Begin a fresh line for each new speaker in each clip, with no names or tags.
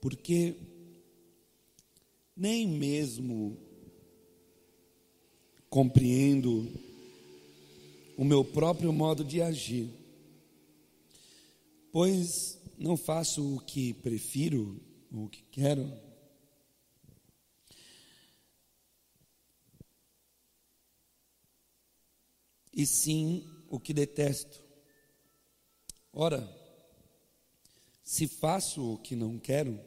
porque nem mesmo compreendo o meu próprio modo de agir, pois não faço o que prefiro, ou o que quero. E sim o que detesto. Ora, se faço o que não quero,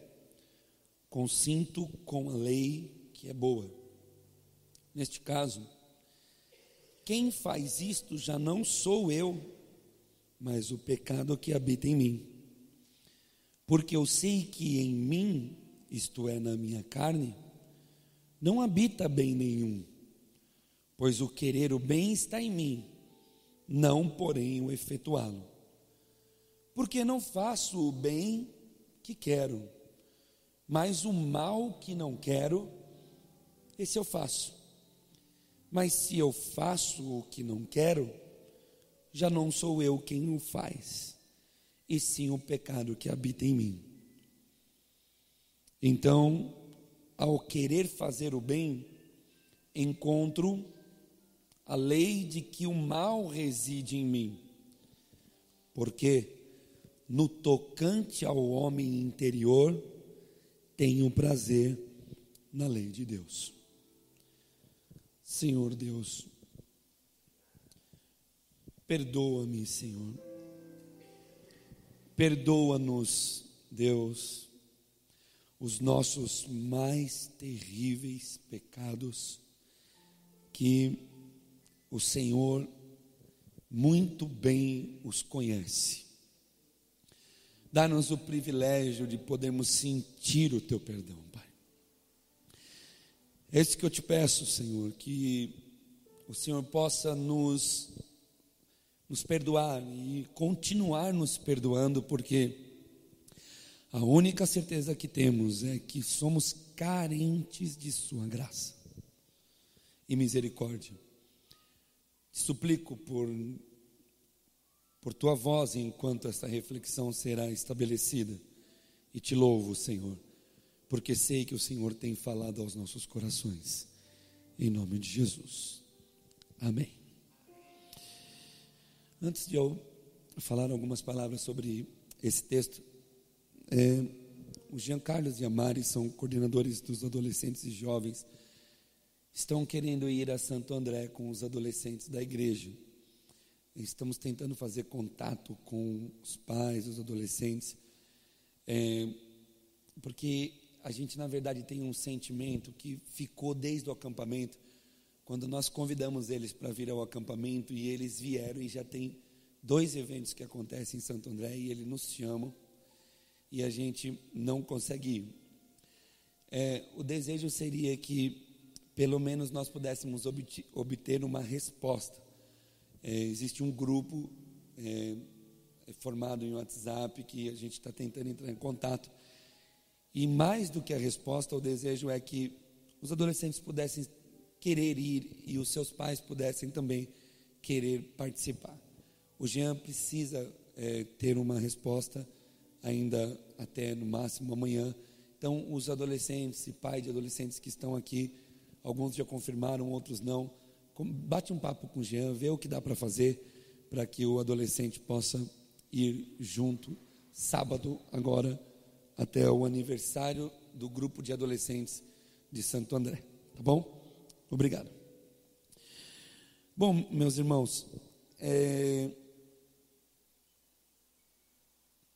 consinto com a lei que é boa. Neste caso, quem faz isto já não sou eu, mas o pecado que habita em mim. Porque eu sei que em mim, isto é, na minha carne, não habita bem nenhum, pois o querer o bem está em mim, não, porém, o efetuá-lo. Porque não faço o bem que quero, mas o mal que não quero, esse eu faço. Mas se eu faço o que não quero, já não sou eu quem o faz, e sim o pecado que habita em mim. Então, ao querer fazer o bem, encontro a lei de que o mal reside em mim. Porque no tocante ao homem interior, tenho prazer na lei de Deus. Senhor Deus, perdoa-me, Senhor. Perdoa-nos, Deus, os nossos mais terríveis pecados que o Senhor muito bem os conhece. Dá-nos o privilégio de podermos sentir o teu perdão, Pai. É isso que eu te peço, Senhor, que o Senhor possa nos, nos perdoar e continuar nos perdoando, porque a única certeza que temos é que somos carentes de Sua graça e misericórdia. Te suplico por, por tua voz enquanto esta reflexão será estabelecida. E te louvo, Senhor, porque sei que o Senhor tem falado aos nossos corações. Em nome de Jesus. Amém. Antes de eu falar algumas palavras sobre esse texto, é, o Jean Carlos e a Mari são coordenadores dos adolescentes e jovens estão querendo ir a Santo André com os adolescentes da igreja. Estamos tentando fazer contato com os pais, os adolescentes, é, porque a gente, na verdade, tem um sentimento que ficou desde o acampamento, quando nós convidamos eles para vir ao acampamento e eles vieram e já tem dois eventos que acontecem em Santo André e eles nos chamam e a gente não consegue ir. É, o desejo seria que pelo menos nós pudéssemos obter uma resposta. É, existe um grupo é, é, formado em WhatsApp que a gente está tentando entrar em contato. E mais do que a resposta, o desejo é que os adolescentes pudessem querer ir e os seus pais pudessem também querer participar. O Jean precisa é, ter uma resposta ainda até no máximo amanhã. Então, os adolescentes e pais de adolescentes que estão aqui, alguns já confirmaram, outros não. Bate um papo com o Jean, vê o que dá para fazer para que o adolescente possa ir junto sábado agora até o aniversário do grupo de adolescentes de Santo André, tá bom? Obrigado. Bom, meus irmãos, é,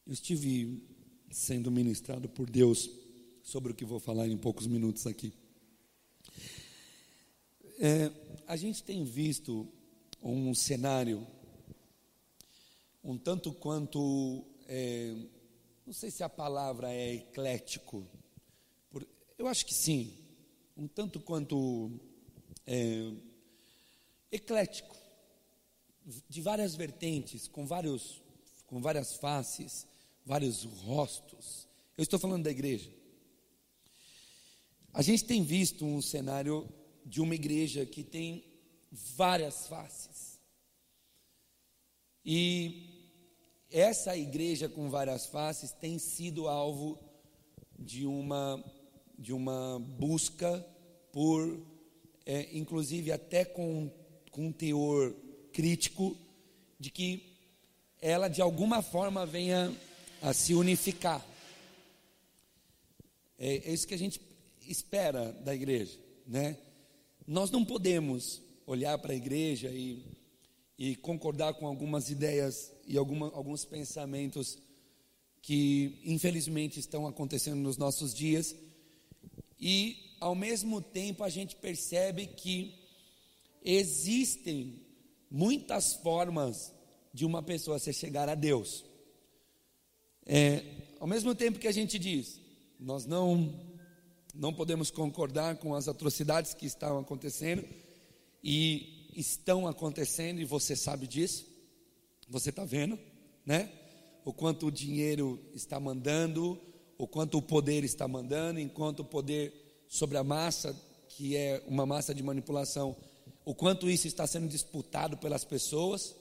eu estive sendo ministrado por Deus sobre o que vou falar em poucos minutos aqui. É, a gente tem visto um cenário um tanto quanto, é, não sei se a palavra é eclético, por, eu acho que sim, um tanto quanto é, eclético, de várias vertentes, com, vários, com várias faces, vários rostos. Eu estou falando da igreja. A gente tem visto um cenário de uma igreja que tem várias faces. E essa igreja com várias faces tem sido alvo de uma, de uma busca por, é, inclusive até com, com um teor crítico, de que ela de alguma forma venha a se unificar. É, é isso que a gente espera da igreja, né? Nós não podemos olhar para a igreja e, e concordar com algumas ideias e alguma, alguns pensamentos que infelizmente estão acontecendo nos nossos dias e ao mesmo tempo a gente percebe que existem muitas formas de uma pessoa se chegar a Deus. É, ao mesmo tempo que a gente diz, nós não não podemos concordar com as atrocidades que estão acontecendo e estão acontecendo e você sabe disso. Você está vendo, né? O quanto o dinheiro está mandando, o quanto o poder está mandando, enquanto o poder sobre a massa, que é uma massa de manipulação, o quanto isso está sendo disputado pelas pessoas.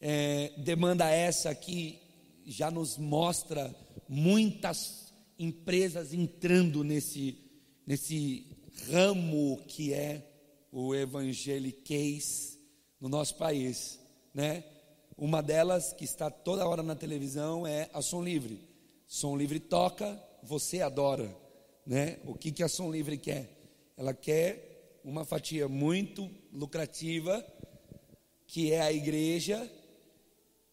É, demanda essa que já nos mostra muitas empresas entrando nesse, nesse ramo que é o evangeliquez no nosso país, né? Uma delas que está toda hora na televisão é a Som Livre. Som Livre toca, você adora, né? O que que a Som Livre quer? Ela quer uma fatia muito lucrativa, que é a igreja,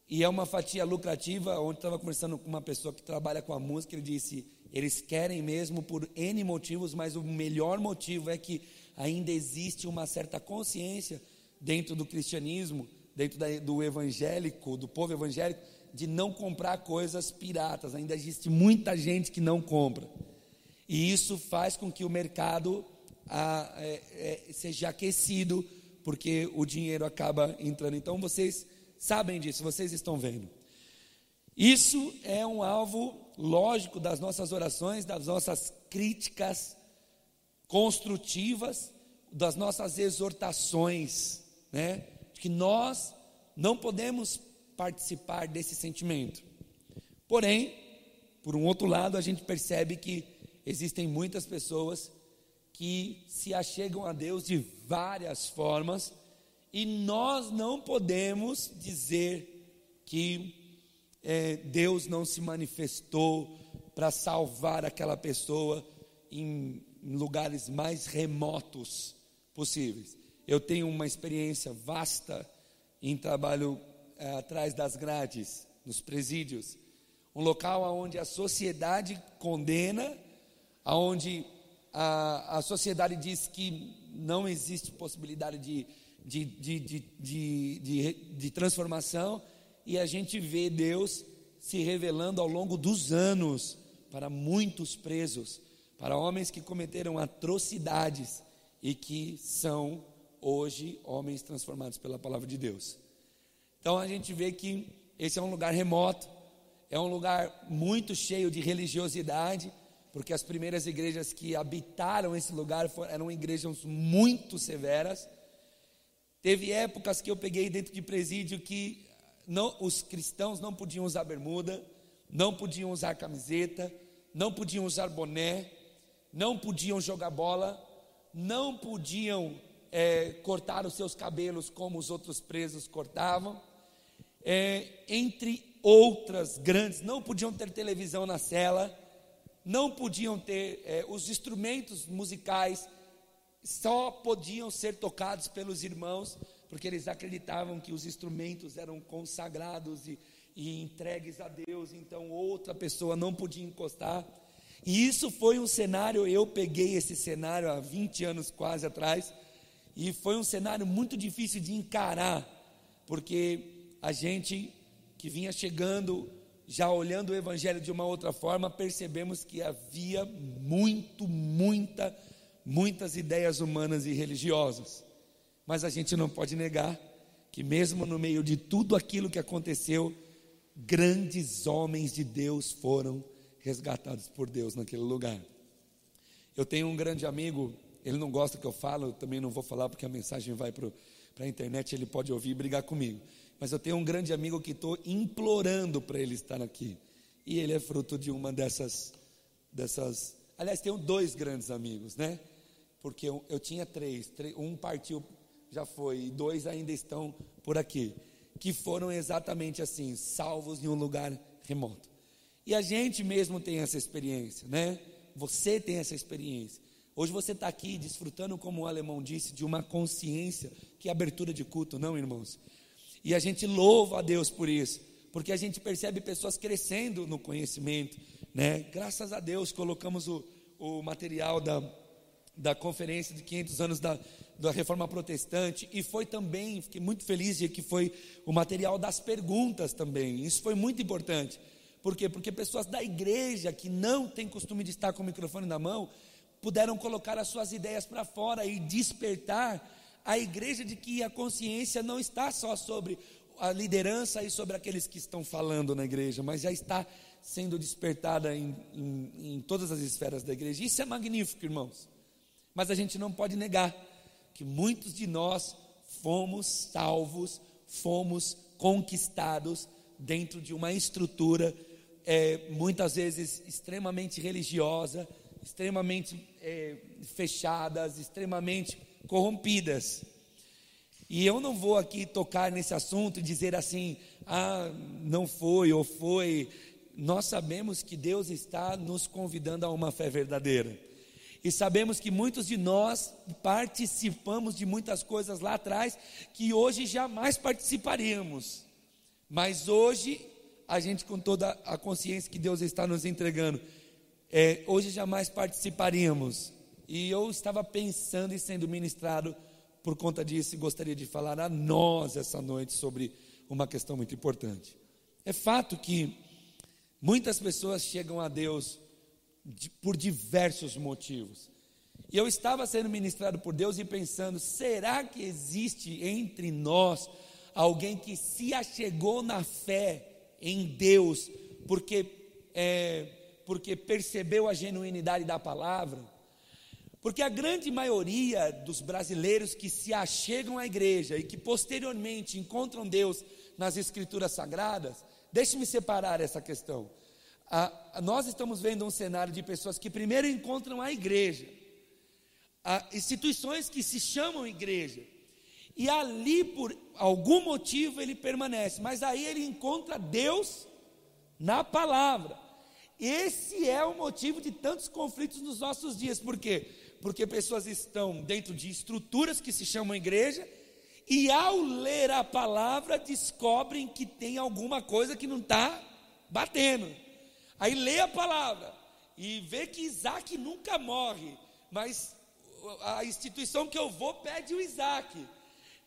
e é uma fatia lucrativa. Ontem estava conversando com uma pessoa que trabalha com a música, ele disse: eles querem mesmo por N motivos, mas o melhor motivo é que ainda existe uma certa consciência dentro do cristianismo, dentro da, do evangélico, do povo evangélico, de não comprar coisas piratas. Ainda existe muita gente que não compra. E isso faz com que o mercado a, é, é, seja aquecido, porque o dinheiro acaba entrando. Então vocês sabem disso, vocês estão vendo. Isso é um alvo lógico das nossas orações, das nossas críticas construtivas, das nossas exortações, né? Que nós não podemos participar desse sentimento. Porém, por um outro lado, a gente percebe que existem muitas pessoas que se achegam a Deus de várias formas e nós não podemos dizer que é, Deus não se manifestou para salvar aquela pessoa em, em lugares mais remotos possíveis. Eu tenho uma experiência vasta em trabalho é, atrás das grades, nos presídios, um local onde a sociedade condena, onde a, a sociedade diz que não existe possibilidade de, de, de, de, de, de, de transformação, e a gente vê Deus se revelando ao longo dos anos para muitos presos, para homens que cometeram atrocidades e que são hoje homens transformados pela palavra de Deus. Então a gente vê que esse é um lugar remoto, é um lugar muito cheio de religiosidade, porque as primeiras igrejas que habitaram esse lugar eram igrejas muito severas. Teve épocas que eu peguei dentro de presídio que não, os cristãos não podiam usar bermuda, não podiam usar camiseta, não podiam usar boné, não podiam jogar bola, não podiam é, cortar os seus cabelos como os outros presos cortavam, é, entre outras grandes, não podiam ter televisão na cela, não podiam ter é, os instrumentos musicais, só podiam ser tocados pelos irmãos porque eles acreditavam que os instrumentos eram consagrados e, e entregues a Deus, então outra pessoa não podia encostar. E isso foi um cenário, eu peguei esse cenário há 20 anos quase atrás, e foi um cenário muito difícil de encarar, porque a gente que vinha chegando, já olhando o Evangelho de uma outra forma, percebemos que havia muito, muita, muitas ideias humanas e religiosas. Mas a gente não pode negar que, mesmo no meio de tudo aquilo que aconteceu, grandes homens de Deus foram resgatados por Deus naquele lugar. Eu tenho um grande amigo, ele não gosta que eu falo, eu também não vou falar porque a mensagem vai para a internet, ele pode ouvir e brigar comigo. Mas eu tenho um grande amigo que estou implorando para ele estar aqui. E ele é fruto de uma dessas dessas. Aliás, tenho dois grandes amigos, né? Porque eu, eu tinha três, três, um partiu, já foi, e dois ainda estão por aqui, que foram exatamente assim, salvos em um lugar remoto. E a gente mesmo tem essa experiência, né? Você tem essa experiência. Hoje você está aqui desfrutando, como o alemão disse, de uma consciência que é abertura de culto, não, irmãos? E a gente louva a Deus por isso, porque a gente percebe pessoas crescendo no conhecimento, né? Graças a Deus colocamos o, o material da, da conferência de 500 anos da, da Reforma Protestante e foi também, fiquei muito feliz de que foi o material das perguntas também. Isso foi muito importante. Por quê? Porque pessoas da igreja que não têm costume de estar com o microfone na mão, puderam colocar as suas ideias para fora e despertar a igreja de que a consciência não está só sobre a liderança e sobre aqueles que estão falando na igreja, mas já está sendo despertada em, em, em todas as esferas da igreja. Isso é magnífico, irmãos. Mas a gente não pode negar que muitos de nós fomos salvos, fomos conquistados dentro de uma estrutura é, muitas vezes extremamente religiosa, extremamente é, fechadas, extremamente corrompidas. E eu não vou aqui tocar nesse assunto e dizer assim, ah, não foi ou foi. Nós sabemos que Deus está nos convidando a uma fé verdadeira. E sabemos que muitos de nós participamos de muitas coisas lá atrás que hoje jamais participaríamos. Mas hoje, a gente, com toda a consciência que Deus está nos entregando, é, hoje jamais participaríamos. E eu estava pensando e sendo ministrado por conta disso e gostaria de falar a nós essa noite sobre uma questão muito importante. É fato que muitas pessoas chegam a Deus de, por diversos motivos. E eu estava sendo ministrado por Deus e pensando: será que existe entre nós alguém que se achegou na fé em Deus porque é, porque percebeu a genuinidade da palavra. Porque a grande maioria dos brasileiros que se achegam à igreja e que posteriormente encontram Deus nas escrituras sagradas, deixe-me separar essa questão. Nós estamos vendo um cenário de pessoas que primeiro encontram a igreja, instituições que se chamam igreja, e ali por algum motivo ele permanece, mas aí ele encontra Deus na palavra. Esse é o motivo de tantos conflitos nos nossos dias. Por quê? Porque pessoas estão dentro de estruturas que se chamam igreja e ao ler a palavra descobrem que tem alguma coisa que não está batendo. Aí lê a palavra e vê que Isaac nunca morre, mas a instituição que eu vou pede o Isaac.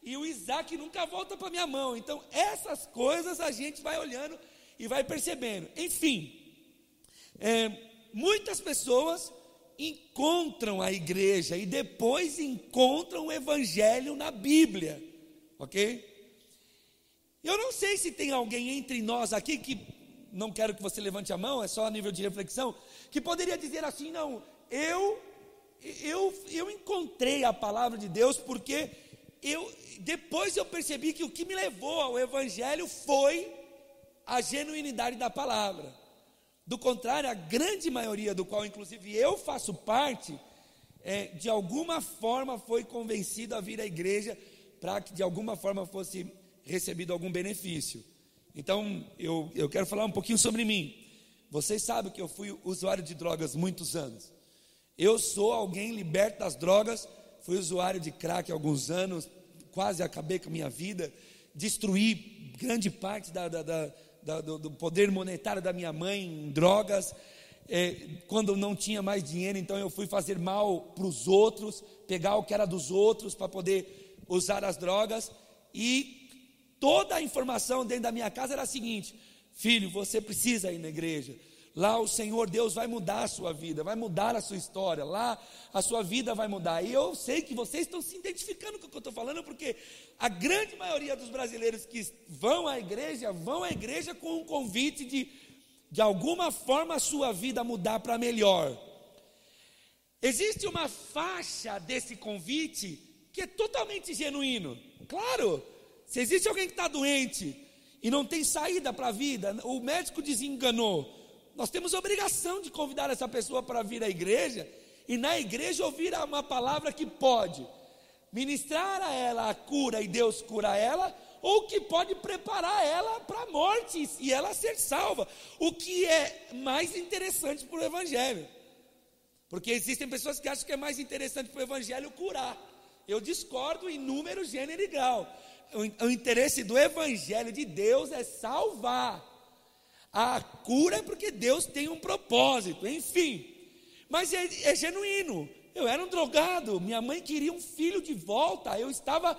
E o Isaac nunca volta para minha mão. Então, essas coisas a gente vai olhando e vai percebendo. Enfim, é, muitas pessoas encontram a igreja e depois encontram o evangelho na Bíblia, ok? Eu não sei se tem alguém entre nós aqui que, não quero que você levante a mão, é só a nível de reflexão, que poderia dizer assim: não, eu, eu, eu encontrei a palavra de Deus porque eu, depois eu percebi que o que me levou ao evangelho foi a genuinidade da palavra. Do contrário, a grande maioria, do qual inclusive eu faço parte, é, de alguma forma foi convencido a vir à igreja para que de alguma forma fosse recebido algum benefício. Então, eu, eu quero falar um pouquinho sobre mim. Vocês sabem que eu fui usuário de drogas muitos anos. Eu sou alguém liberto das drogas, fui usuário de crack há alguns anos, quase acabei com a minha vida, destruí grande parte da, da, da do, do, poder monetário da minha mãe em drogas. É, quando não tinha mais dinheiro, então eu fui fazer mal para os outros, pegar o que era dos outros para poder usar as drogas. E toda a informação dentro da minha casa era a seguinte: filho, você precisa ir na igreja. Lá o Senhor Deus vai mudar a sua vida, vai mudar a sua história. Lá a sua vida vai mudar. E eu sei que vocês estão se identificando com o que eu estou falando, porque a grande maioria dos brasileiros que vão à igreja, vão à igreja com um convite de, de alguma forma, a sua vida mudar para melhor. Existe uma faixa desse convite que é totalmente genuíno. Claro, se existe alguém que está doente e não tem saída para a vida, o médico desenganou Nós temos obrigação de convidar essa pessoa para vir à igreja e na igreja ouvir uma palavra que pode ministrar a ela a cura e Deus cura ela, ou que pode preparar ela para a morte e ela ser salva. O que é mais interessante para o Evangelho. Porque existem pessoas que acham que é mais interessante para o Evangelho curar. Eu discordo em número, gênero e grau. O, interesse do Evangelho de Deus é salvar. A cura é porque Deus tem um propósito, enfim. Mas é, é genuíno. Eu era um drogado, minha mãe queria um filho de volta, eu estava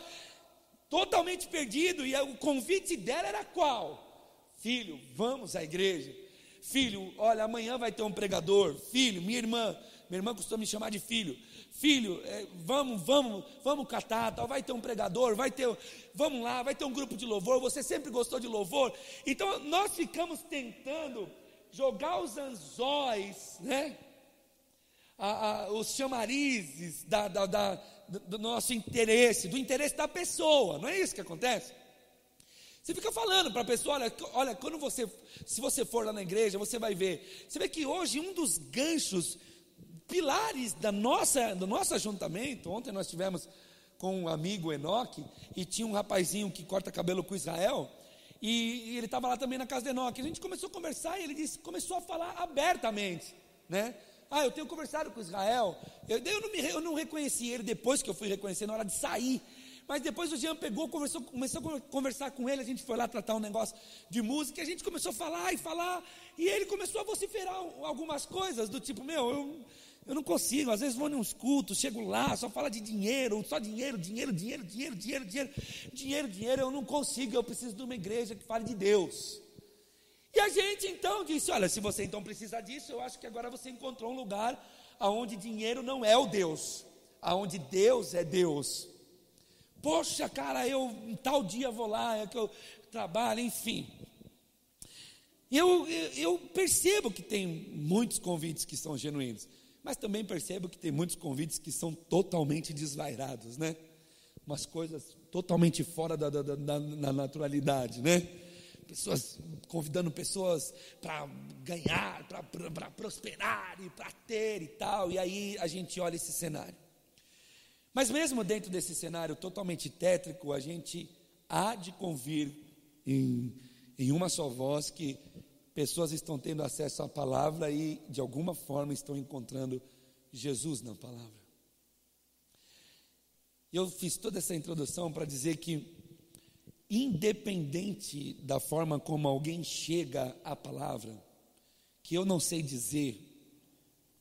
totalmente perdido, e o convite dela era qual? Filho, vamos à igreja. Filho, olha, amanhã vai ter um pregador. Filho, minha irmã, minha irmã costuma me chamar de filho. Filho, é, vamos, vamos, vamos catar, tal, vai ter um pregador, vai ter, vamos lá, vai ter um grupo de louvor. Você sempre gostou de louvor. Então nós ficamos tentando jogar os anzóis, né? A, a, os chamarizes da, da, da do nosso interesse, do interesse da pessoa, não é isso que acontece? Você fica falando para a pessoa, olha, olha, quando você, se você for lá na igreja, você vai ver. Você vê que hoje um dos ganchos, pilares da nossa, do nosso ajuntamento, ontem nós tivemos com um amigo Enoque, e tinha um rapazinho que corta cabelo com Israel, e, e ele estava lá também na casa de Enoque. A gente começou a conversar e ele disse, começou a falar abertamente, né? Ah, eu tenho conversado com Israel. Eu, eu, não, me, eu não reconheci ele depois que eu fui reconhecer, na hora de sair. Mas depois o Jean pegou, conversou, começou a conversar com ele. A gente foi lá tratar um negócio de música. A gente começou a falar e falar. E ele começou a vociferar algumas coisas, do tipo: Meu, eu, eu não consigo. Às vezes vou em uns cultos, chego lá, só fala de dinheiro, só dinheiro, dinheiro, dinheiro, dinheiro, dinheiro, dinheiro, dinheiro, dinheiro. Eu não consigo. Eu preciso de uma igreja que fale de Deus. E a gente então disse: Olha, se você então precisa disso, eu acho que agora você encontrou um lugar aonde dinheiro não é o Deus, aonde Deus é Deus. Poxa, cara, eu um tal dia vou lá, é que eu trabalho, enfim. Eu, eu, eu percebo que tem muitos convites que são genuínos, mas também percebo que tem muitos convites que são totalmente desvairados, né? Umas coisas totalmente fora da, da, da, da naturalidade, né? pessoas convidando pessoas para ganhar, para prosperar e para ter e tal. E aí a gente olha esse cenário. Mas mesmo dentro desse cenário totalmente tétrico, a gente há de convir em, em uma só voz que pessoas estão tendo acesso à palavra e de alguma forma estão encontrando Jesus na palavra. Eu fiz toda essa introdução para dizer que independente da forma como alguém chega à palavra, que eu não sei dizer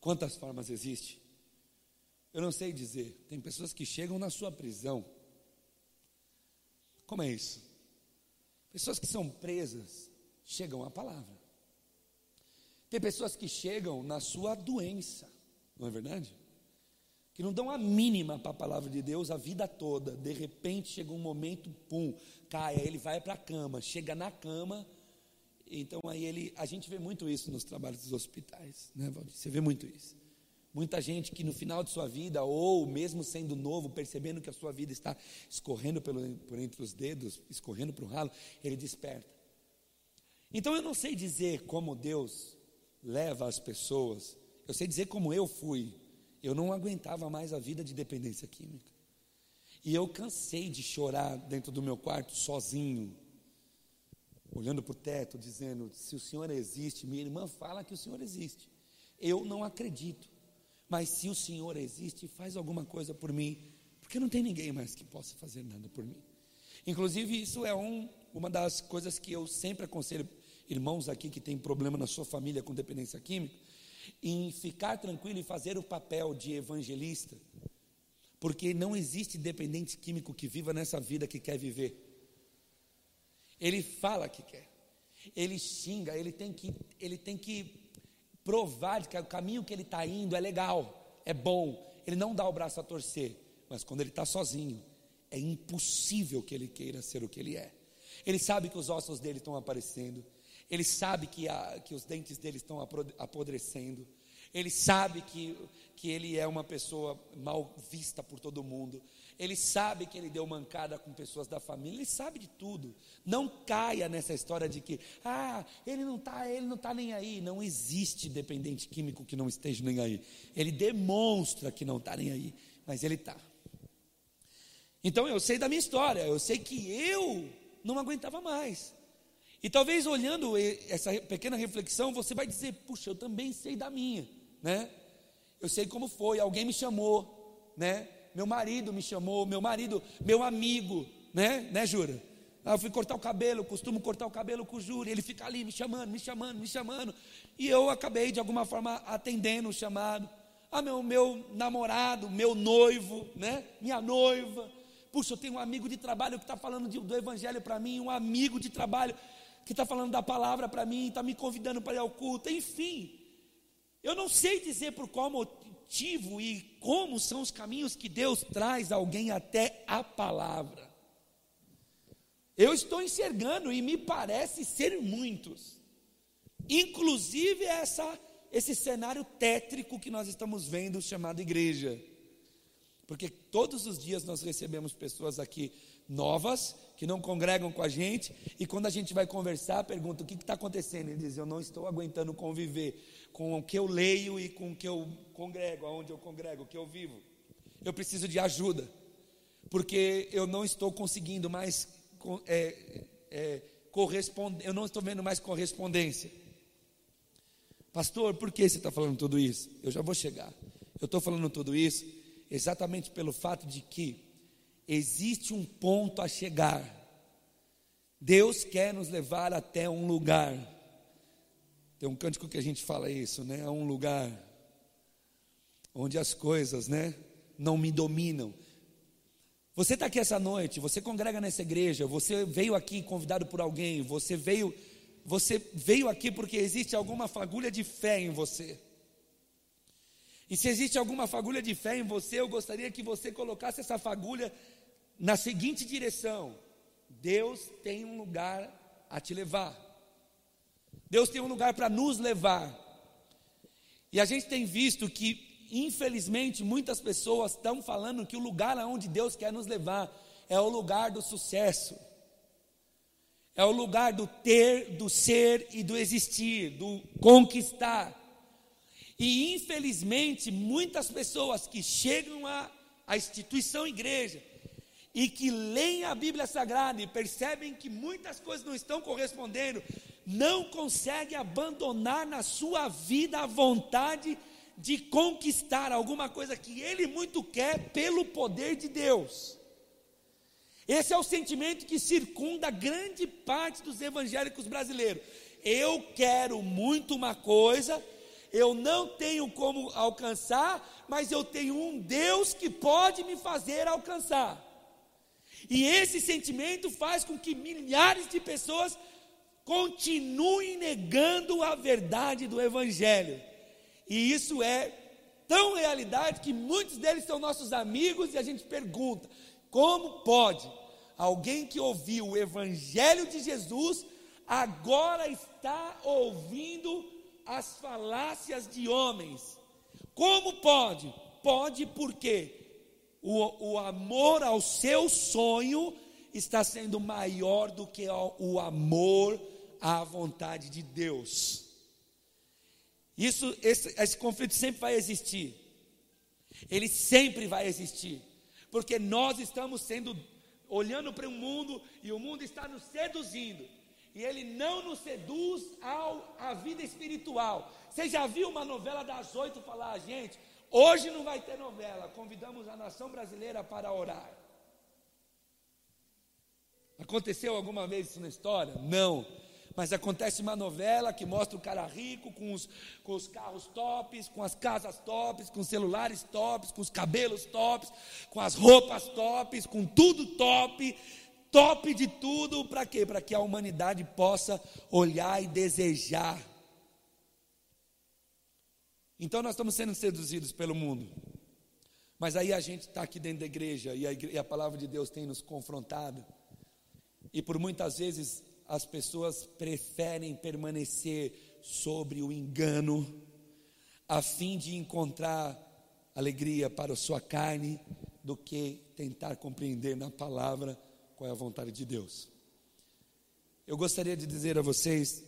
quantas formas existe. Eu não sei dizer. Tem pessoas que chegam na sua prisão. Como é isso? Pessoas que são presas chegam à palavra. Tem pessoas que chegam na sua doença, não é verdade? que não dão a mínima para a palavra de Deus a vida toda. De repente chega um momento, pum, cai, aí ele vai para a cama, chega na cama. Então aí ele, a gente vê muito isso nos trabalhos dos hospitais, né, Valdir? Você vê muito isso. Muita gente que no final de sua vida, ou mesmo sendo novo, percebendo que a sua vida está escorrendo pelo, por entre os dedos, escorrendo para o ralo, ele desperta. Então eu não sei dizer como Deus leva as pessoas, eu sei dizer como eu fui eu não aguentava mais a vida de dependência química. E eu cansei de chorar dentro do meu quarto sozinho, olhando para o teto, dizendo: se o Senhor existe, minha irmã fala que o Senhor existe. Eu não acredito, mas se o Senhor existe, faz alguma coisa por mim, porque não tem ninguém mais que possa fazer nada por mim. Inclusive, isso é um, uma das coisas que eu sempre aconselho irmãos aqui que têm problema na sua família com dependência química em ficar tranquilo e fazer o papel de evangelista, porque não existe dependente químico que viva nessa vida que quer viver. Ele fala que quer, ele xinga, ele tem que, ele tem que provar que o caminho que ele está indo é legal, é bom. Ele não dá o braço a torcer, mas quando ele está sozinho, é impossível que ele queira ser o que ele é. Ele sabe que os ossos dele estão aparecendo, Ele sabe que, a, que os dentes dele estão apodrecendo. Ele sabe que, que ele é uma pessoa mal vista por todo mundo. Ele sabe que ele deu mancada com pessoas da família. Ele sabe de tudo. Não caia nessa história de que, ah, ele não está, ele não está nem aí. Não existe dependente químico que não esteja nem aí. Ele demonstra que não está nem aí, mas ele está. Então eu sei da minha história. Eu sei que eu não aguentava mais. E talvez olhando essa pequena reflexão, você vai dizer: puxa, eu também sei da minha, né? Eu sei como foi, alguém me chamou, né? Meu marido me chamou, meu marido, meu amigo, né? Né, Jura? Ah, eu fui cortar o cabelo, costumo cortar o cabelo com o Júlio, ele fica ali me chamando, me chamando, me chamando. E eu acabei de alguma forma atendendo o chamado. Ah, meu, meu namorado, meu noivo, né? Minha noiva. Puxa, eu tenho um amigo de trabalho que está falando de, do evangelho para mim, um amigo de trabalho que está falando da palavra para mim, está me convidando para ir ao culto, enfim. Eu não sei dizer por qual motivo e como são os caminhos que Deus traz alguém até a palavra. Eu estou enxergando e me parece ser muitos. Inclusive essa, esse cenário tétrico que nós estamos vendo chamado igreja. Porque todos os dias nós recebemos pessoas aqui novas, que não congregam com a gente, e quando a gente vai conversar, pergunta o que está acontecendo. Ele diz: Eu não estou aguentando conviver com o que eu leio e com o que eu congrego, aonde eu congrego, o que eu vivo. Eu preciso de ajuda, porque eu não estou conseguindo mais é, é, corresponder, eu não estou vendo mais correspondência. Pastor, por que você está falando tudo isso? Eu já vou chegar. Eu estou falando tudo isso exatamente pelo fato de que existe um ponto a chegar. Deus quer nos levar até um lugar. Tem um cântico que a gente fala isso, né? A um lugar onde as coisas, né, não me dominam. Você está aqui essa noite, você congrega nessa igreja, você veio aqui convidado por alguém, você veio, você veio aqui porque existe alguma fagulha de fé em você. E se existe alguma fagulha de fé em você, eu gostaria que você colocasse essa fagulha na seguinte direção: Deus tem um lugar a te levar. Deus tem um lugar para nos levar. E a gente tem visto que, infelizmente, muitas pessoas estão falando que o lugar aonde Deus quer nos levar é o lugar do sucesso. É o lugar do ter, do ser e do existir, do conquistar. E infelizmente, muitas pessoas que chegam à, à instituição igreja e que leem a Bíblia Sagrada e percebem que muitas coisas não estão correspondendo, não conseguem abandonar na sua vida a vontade de conquistar alguma coisa que ele muito quer pelo poder de Deus. Esse é o sentimento que circunda grande parte dos evangélicos brasileiros. Eu quero muito uma coisa, eu não tenho como alcançar, mas eu tenho um Deus que pode me fazer alcançar. E esse sentimento faz com que milhares de pessoas continuem negando a verdade do Evangelho. E isso é tão realidade que muitos deles são nossos amigos e a gente pergunta: como pode alguém que ouviu o Evangelho de Jesus agora está ouvindo as falácias de homens? Como pode? Pode porque o, o amor ao seu sonho está sendo maior do que o amor à vontade de Deus. Isso, esse, esse conflito sempre vai existir. Ele sempre vai existir. Porque nós estamos sendo, olhando para o mundo e o mundo está nos seduzindo. E ele não nos seduz ao, à vida espiritual. Você já viu uma novela das oito falar, gente, Hoje não vai ter novela, convidamos a nação brasileira para orar. Aconteceu alguma vez isso na história? Não. Mas acontece uma novela que mostra o cara rico com os, com os carros tops, com as casas tops, com os celulares tops, com os cabelos tops, com as roupas tops, com tudo top, top de tudo, para quê? Para que a humanidade possa olhar e desejar então nós estamos sendo seduzidos pelo mundo. Mas aí a gente está aqui dentro da igreja e a, igreja, e a palavra de Deus tem nos confrontado. E por muitas vezes as pessoas preferem permanecer sobre o engano, a fim de encontrar alegria para a sua carne, do que tentar compreender na palavra qual é a vontade de Deus. Eu gostaria de dizer a vocês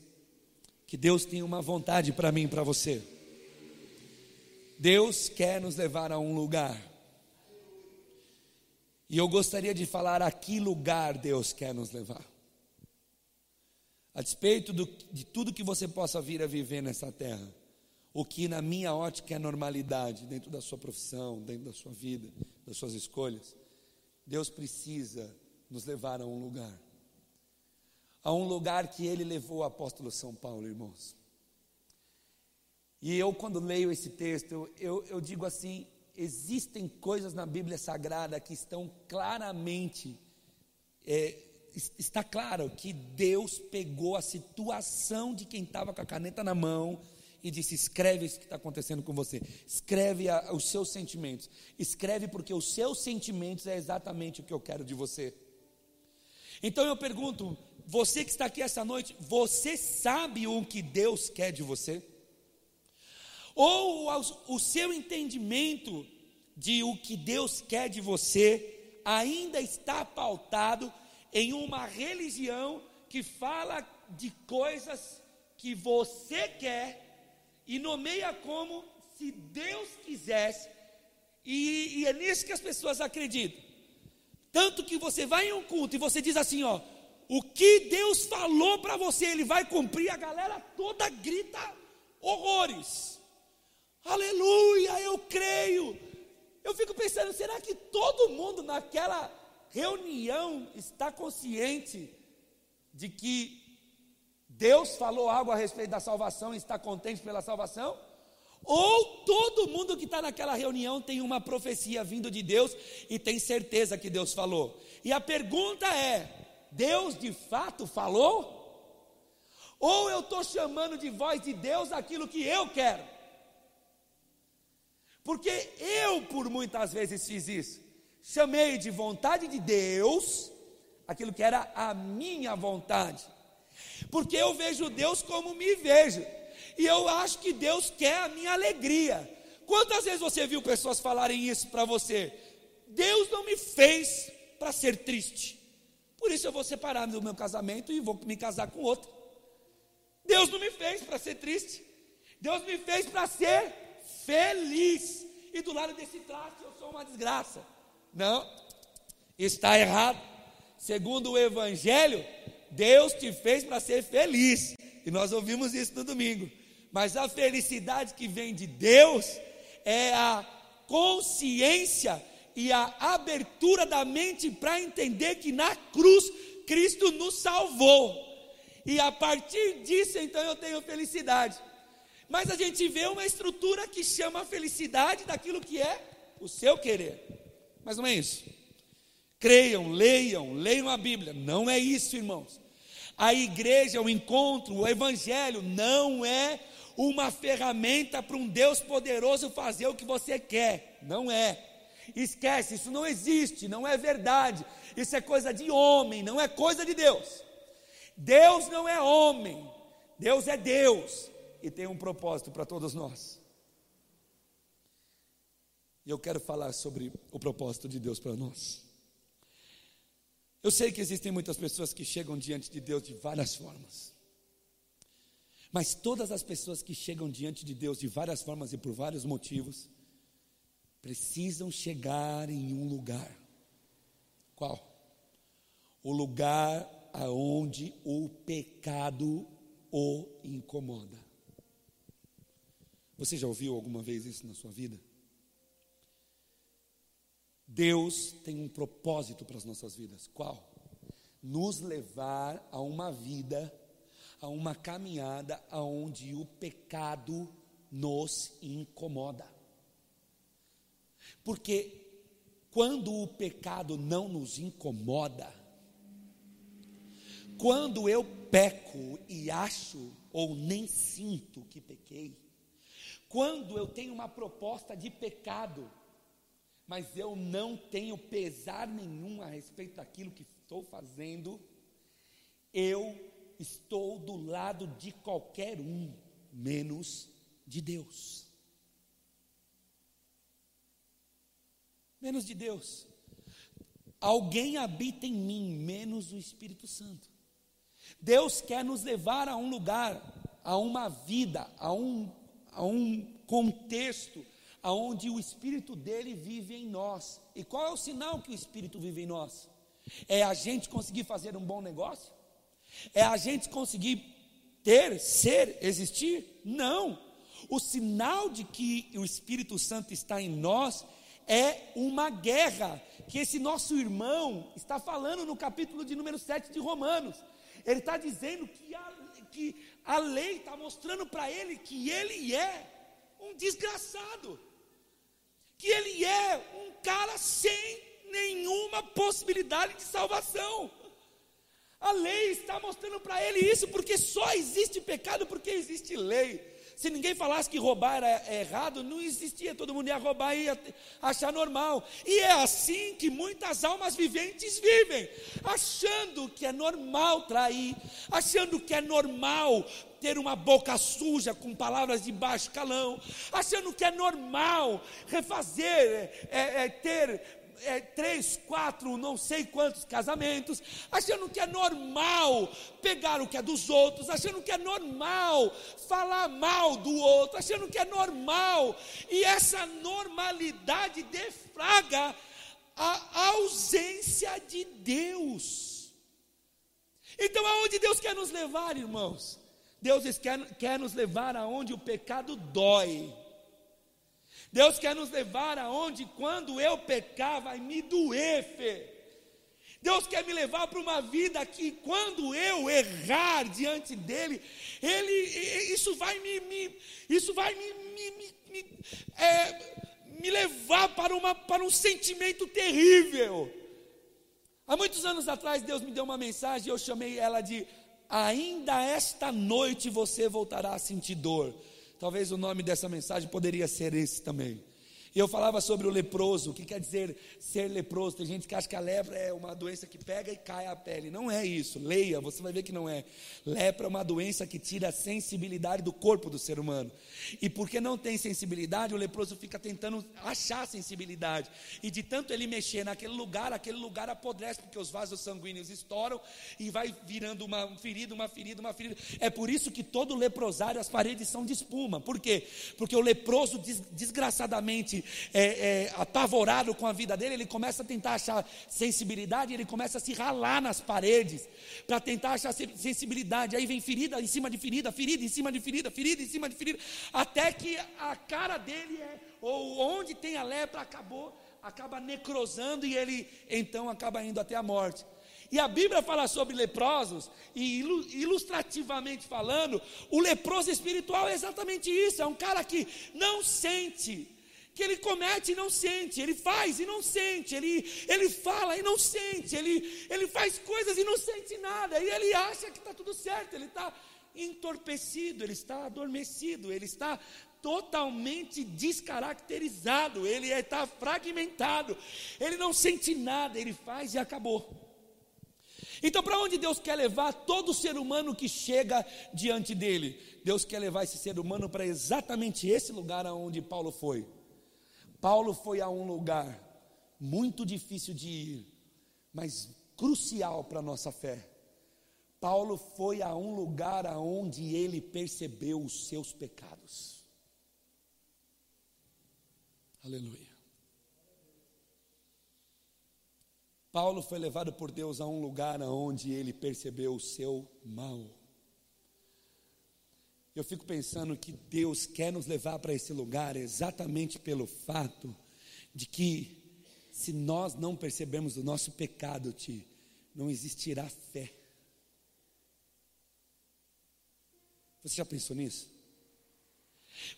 que Deus tem uma vontade para mim e para você. Deus quer nos levar a um lugar. E eu gostaria de falar a que lugar Deus quer nos levar. A despeito do, de tudo que você possa vir a viver nessa terra, o que na minha ótica é normalidade, dentro da sua profissão, dentro da sua vida, das suas escolhas, Deus precisa nos levar a um lugar. A um lugar que ele levou o apóstolo São Paulo, irmãos. E eu, quando leio esse texto, eu, eu digo assim: existem coisas na Bíblia Sagrada que estão claramente é, está claro que Deus pegou a situação de quem estava com a caneta na mão e disse: escreve isso que está acontecendo com você, escreve a, os seus sentimentos, escreve porque os seus sentimentos é exatamente o que eu quero de você. Então eu pergunto: você que está aqui essa noite, você sabe o que Deus quer de você? Ou o seu entendimento de o que Deus quer de você ainda está pautado em uma religião que fala de coisas que você quer e nomeia como se Deus quisesse, e, e é nisso que as pessoas acreditam. Tanto que você vai em um culto e você diz assim: ó, o que Deus falou para você, Ele vai cumprir, a galera toda grita horrores. Aleluia, eu creio. Eu fico pensando, será que todo mundo naquela reunião está consciente de que Deus falou algo a respeito da salvação e está contente pela salvação? Ou todo mundo que está naquela reunião tem uma profecia vindo de Deus e tem certeza que Deus falou? E a pergunta é: Deus de fato falou? Ou eu estou chamando de voz de Deus aquilo que eu quero? Porque eu, por muitas vezes, fiz isso chamei de vontade de Deus aquilo que era a minha vontade, porque eu vejo Deus como me vejo, e eu acho que Deus quer a minha alegria. Quantas vezes você viu pessoas falarem isso para você? Deus não me fez para ser triste, por isso eu vou separar do meu casamento e vou me casar com outro. Deus não me fez para ser triste, Deus me fez para ser feliz. E do lado desse traste eu sou uma desgraça. Não, está errado. Segundo o Evangelho, Deus te fez para ser feliz. E nós ouvimos isso no domingo. Mas a felicidade que vem de Deus é a consciência e a abertura da mente para entender que na cruz Cristo nos salvou. E a partir disso, então, eu tenho felicidade. Mas a gente vê uma estrutura que chama a felicidade daquilo que é o seu querer. Mas não é isso. Creiam, leiam, leiam a Bíblia. Não é isso, irmãos. A igreja, o encontro, o evangelho não é uma ferramenta para um Deus poderoso fazer o que você quer. Não é. Esquece, isso não existe, não é verdade. Isso é coisa de homem, não é coisa de Deus. Deus não é homem, Deus é Deus e tem um propósito para todos nós. E eu quero falar sobre o propósito de Deus para nós. Eu sei que existem muitas pessoas que chegam diante de Deus de várias formas. Mas todas as pessoas que chegam diante de Deus de várias formas e por vários motivos, precisam chegar em um lugar. Qual? O lugar aonde o pecado o incomoda. Você já ouviu alguma vez isso na sua vida? Deus tem um propósito para as nossas vidas. Qual? Nos levar a uma vida, a uma caminhada aonde o pecado nos incomoda. Porque quando o pecado não nos incomoda, quando eu peco e acho ou nem sinto que pequei, quando eu tenho uma proposta de pecado mas eu não tenho pesar nenhum a respeito daquilo que estou fazendo, eu estou do lado de qualquer um, menos de Deus. Menos de Deus. Alguém habita em mim, menos o Espírito Santo. Deus quer nos levar a um lugar, a uma vida, a um, a um contexto, aonde o Espírito dele vive em nós. E qual é o sinal que o Espírito vive em nós? É a gente conseguir fazer um bom negócio? É a gente conseguir ter, ser, existir? Não. O sinal de que o Espírito Santo está em nós é uma guerra que esse nosso irmão está falando no capítulo de número 7 de Romanos. Ele está dizendo que a, que a lei está mostrando para ele que ele é um desgraçado, que ele é um cara sem nenhuma possibilidade de salvação. A lei está mostrando para ele isso, porque só existe pecado porque existe lei. Se ninguém falasse que roubar era errado, não existia, todo mundo ia roubar e ia achar normal. E é assim que muitas almas viventes vivem, achando que é normal trair, achando que é normal ter uma boca suja com palavras de baixo calão, achando que é normal refazer, é, é, ter é, três, quatro, não sei quantos casamentos, achando que é normal pegar o que é dos outros, achando que é normal falar mal do outro, achando que é normal, e essa normalidade defraga a ausência de Deus. Então, aonde Deus quer nos levar, irmãos? Deus quer, quer nos levar aonde o pecado dói. Deus quer nos levar aonde, quando eu pecar, vai me doer, Fê. Deus quer me levar para uma vida que, quando eu errar diante dele, ele, isso vai me, me isso vai me, me, me, é, me levar para, uma, para um sentimento terrível. Há muitos anos atrás, Deus me deu uma mensagem, eu chamei ela de Ainda esta noite você voltará a sentir dor. Talvez o nome dessa mensagem poderia ser esse também. E eu falava sobre o leproso, o que quer dizer ser leproso. Tem gente que acha que a lepra é uma doença que pega e cai a pele. Não é isso. Leia, você vai ver que não é. Lepra é uma doença que tira a sensibilidade do corpo do ser humano. E porque não tem sensibilidade, o leproso fica tentando achar sensibilidade. E de tanto ele mexer naquele lugar, aquele lugar apodrece, porque os vasos sanguíneos estouram e vai virando uma ferida, uma ferida, uma ferida. É por isso que todo leprosário, as paredes são de espuma. Por quê? Porque o leproso, desgraçadamente, é, é, apavorado com a vida dele, ele começa a tentar achar sensibilidade, ele começa a se ralar nas paredes para tentar achar sensibilidade. Aí vem ferida em cima de ferida, ferida em cima de ferida, ferida em cima de ferida, até que a cara dele é, ou onde tem a lepra acabou, acaba necrosando e ele então acaba indo até a morte. E a Bíblia fala sobre leprosos, e ilustrativamente falando, o leproso espiritual é exatamente isso: é um cara que não sente, que ele comete e não sente, ele faz e não sente, ele, ele fala e não sente, ele, ele faz coisas e não sente nada, e ele acha que está tudo certo, ele está entorpecido, ele está adormecido, ele está totalmente descaracterizado, ele está fragmentado, ele não sente nada, ele faz e acabou. Então, para onde Deus quer levar todo ser humano que chega diante dele? Deus quer levar esse ser humano para exatamente esse lugar aonde Paulo foi. Paulo foi a um lugar muito difícil de ir, mas crucial para a nossa fé. Paulo foi a um lugar aonde ele percebeu os seus pecados. Aleluia. Paulo foi levado por Deus a um lugar aonde ele percebeu o seu mal. Eu fico pensando que Deus quer nos levar para esse lugar exatamente pelo fato de que, se nós não percebermos o nosso pecado, te, não existirá fé. Você já pensou nisso?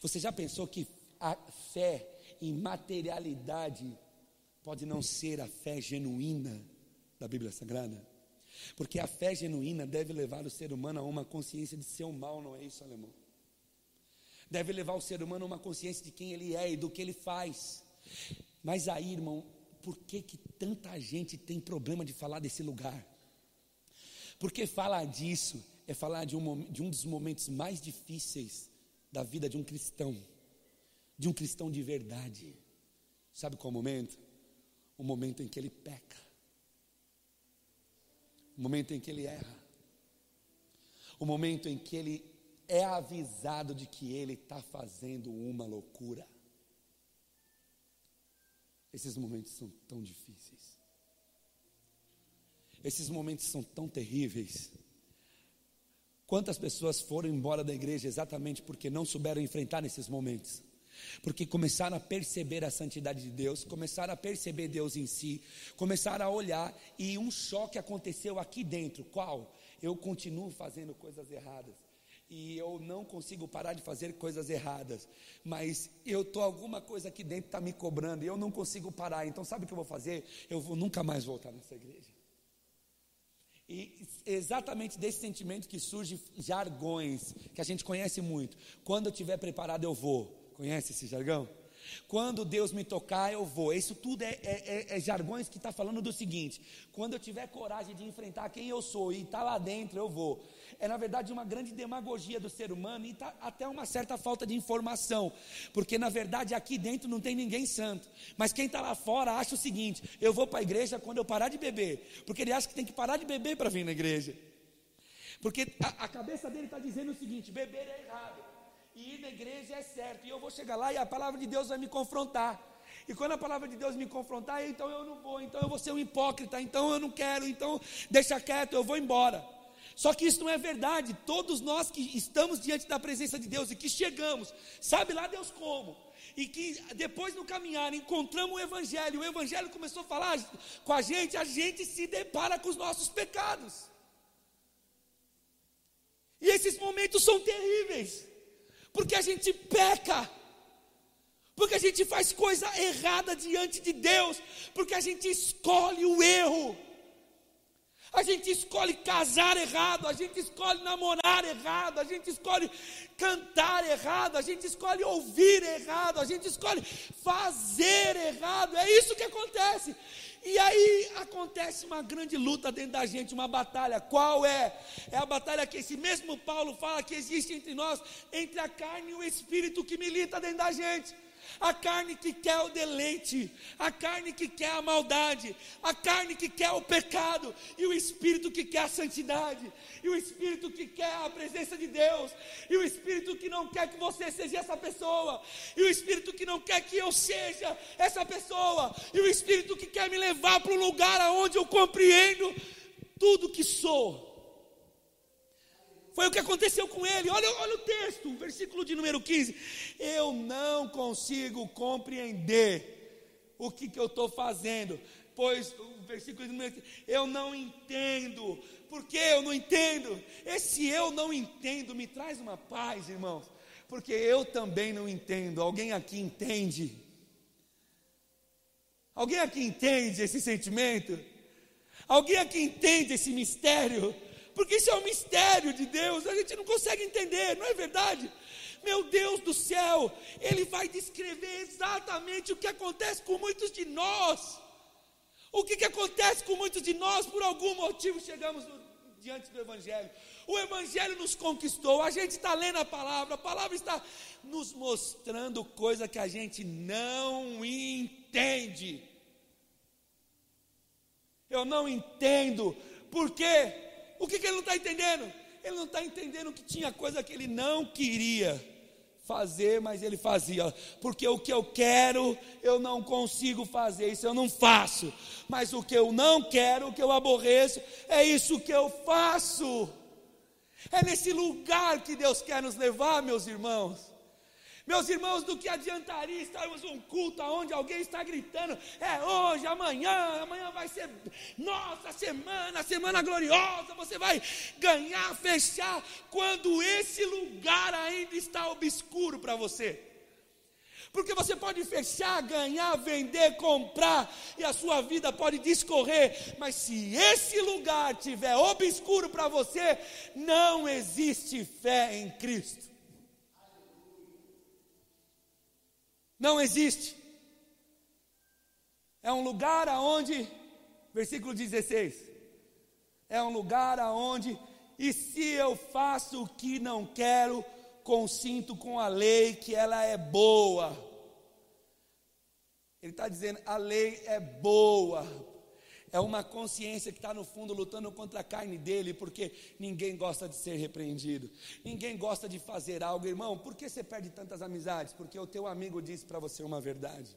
Você já pensou que a fé em materialidade pode não ser a fé genuína da Bíblia Sagrada? Porque a fé genuína deve levar o ser humano a uma consciência de seu mal, não é isso, alemão? Deve levar o ser humano a uma consciência de quem ele é e do que ele faz. Mas aí, irmão, por que, que tanta gente tem problema de falar desse lugar? Porque falar disso é falar de um, de um dos momentos mais difíceis da vida de um cristão, de um cristão de verdade. Sabe qual momento? O momento em que ele peca, o momento em que ele erra, o momento em que ele é avisado de que ele está fazendo uma loucura. Esses momentos são tão difíceis. Esses momentos são tão terríveis. Quantas pessoas foram embora da igreja exatamente porque não souberam enfrentar esses momentos? Porque começaram a perceber a santidade de Deus, começaram a perceber Deus em si, começaram a olhar e um choque aconteceu aqui dentro. Qual? Eu continuo fazendo coisas erradas e eu não consigo parar de fazer coisas erradas, mas eu tô alguma coisa aqui dentro está me cobrando e eu não consigo parar. Então sabe o que eu vou fazer? Eu vou nunca mais voltar nessa igreja. E exatamente desse sentimento que surge jargões que a gente conhece muito. Quando eu estiver preparado eu vou. Conhece esse jargão? Quando Deus me tocar, eu vou. Isso tudo é, é, é, é jargões que está falando do seguinte: quando eu tiver coragem de enfrentar quem eu sou e está lá dentro, eu vou. É na verdade uma grande demagogia do ser humano e tá, até uma certa falta de informação, porque na verdade aqui dentro não tem ninguém santo. Mas quem está lá fora acha o seguinte: eu vou para a igreja quando eu parar de beber, porque ele acha que tem que parar de beber para vir na igreja. Porque a, a cabeça dele está dizendo o seguinte: beber é errado e ir na igreja é certo. E eu vou chegar lá e a palavra de Deus vai me confrontar. E quando a palavra de Deus me confrontar, então eu não vou, então eu vou ser um hipócrita, então eu não quero, então deixa quieto, eu vou embora. Só que isso não é verdade. Todos nós que estamos diante da presença de Deus e que chegamos, sabe lá Deus como, e que depois no caminhar encontramos o Evangelho, o Evangelho começou a falar com a gente, a gente se depara com os nossos pecados. E esses momentos são terríveis porque a gente peca, porque a gente faz coisa errada diante de Deus, porque a gente escolhe o erro. A gente escolhe casar errado, a gente escolhe namorar errado, a gente escolhe cantar errado, a gente escolhe ouvir errado, a gente escolhe fazer errado. É isso que acontece. E aí acontece uma grande luta dentro da gente, uma batalha. Qual é? É a batalha que esse mesmo Paulo fala que existe entre nós, entre a carne e o espírito que milita dentro da gente a carne que quer o deleite, a carne que quer a maldade, a carne que quer o pecado, e o espírito que quer a santidade, e o espírito que quer a presença de Deus, e o espírito que não quer que você seja essa pessoa, e o espírito que não quer que eu seja essa pessoa, e o espírito que quer me levar para um lugar aonde eu compreendo tudo que sou. Foi o que aconteceu com ele. Olha, olha o texto, versículo de número 15. Eu não consigo compreender o que, que eu estou fazendo. Pois, o versículo de número 15, eu não entendo. Por que eu não entendo? Esse eu não entendo me traz uma paz, irmãos. Porque eu também não entendo. Alguém aqui entende? Alguém aqui entende esse sentimento? Alguém aqui entende esse mistério? Porque isso é um mistério de Deus, a gente não consegue entender, não é verdade? Meu Deus do céu, Ele vai descrever exatamente o que acontece com muitos de nós. O que, que acontece com muitos de nós, por algum motivo chegamos no, diante do Evangelho. O Evangelho nos conquistou, a gente está lendo a palavra, a palavra está nos mostrando coisa que a gente não entende. Eu não entendo, por quê? O que, que ele não está entendendo? Ele não está entendendo que tinha coisa que ele não queria fazer, mas ele fazia, porque o que eu quero eu não consigo fazer, isso eu não faço, mas o que eu não quero, o que eu aborreço, é isso que eu faço. É nesse lugar que Deus quer nos levar, meus irmãos. Meus irmãos, do que adiantaria estarmos num culto onde alguém está gritando, é hoje, amanhã, amanhã vai ser nossa semana, semana gloriosa, você vai ganhar, fechar, quando esse lugar ainda está obscuro para você. Porque você pode fechar, ganhar, vender, comprar, e a sua vida pode discorrer, mas se esse lugar tiver obscuro para você, não existe fé em Cristo. Não existe. É um lugar aonde, versículo 16, é um lugar aonde E se eu faço o que não quero, consinto com a lei que ela é boa. Ele está dizendo: a lei é boa. É uma consciência que está no fundo lutando contra a carne dele, porque ninguém gosta de ser repreendido, ninguém gosta de fazer algo, irmão. Por que você perde tantas amizades? Porque o teu amigo disse para você uma verdade.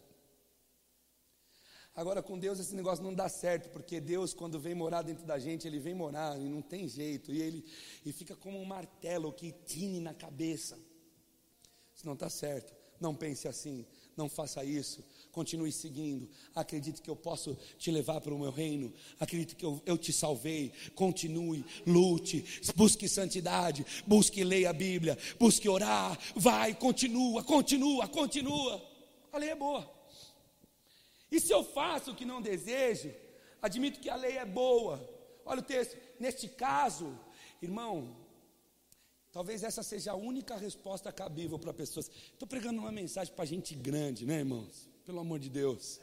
Agora, com Deus, esse negócio não dá certo, porque Deus, quando vem morar dentro da gente, ele vem morar e não tem jeito, e ele e fica como um martelo que tine na cabeça. Isso não está certo. Não pense assim, não faça isso, continue seguindo. Acredite que eu posso te levar para o meu reino. Acredite que eu, eu te salvei. Continue, lute, busque santidade, busque ler a Bíblia, busque orar. Vai, continua, continua, continua. A lei é boa. E se eu faço o que não desejo, admito que a lei é boa. Olha o texto, neste caso, irmão, talvez essa seja a única resposta cabível para pessoas. Estou pregando uma mensagem para gente grande, né, irmãos? Pelo amor de Deus.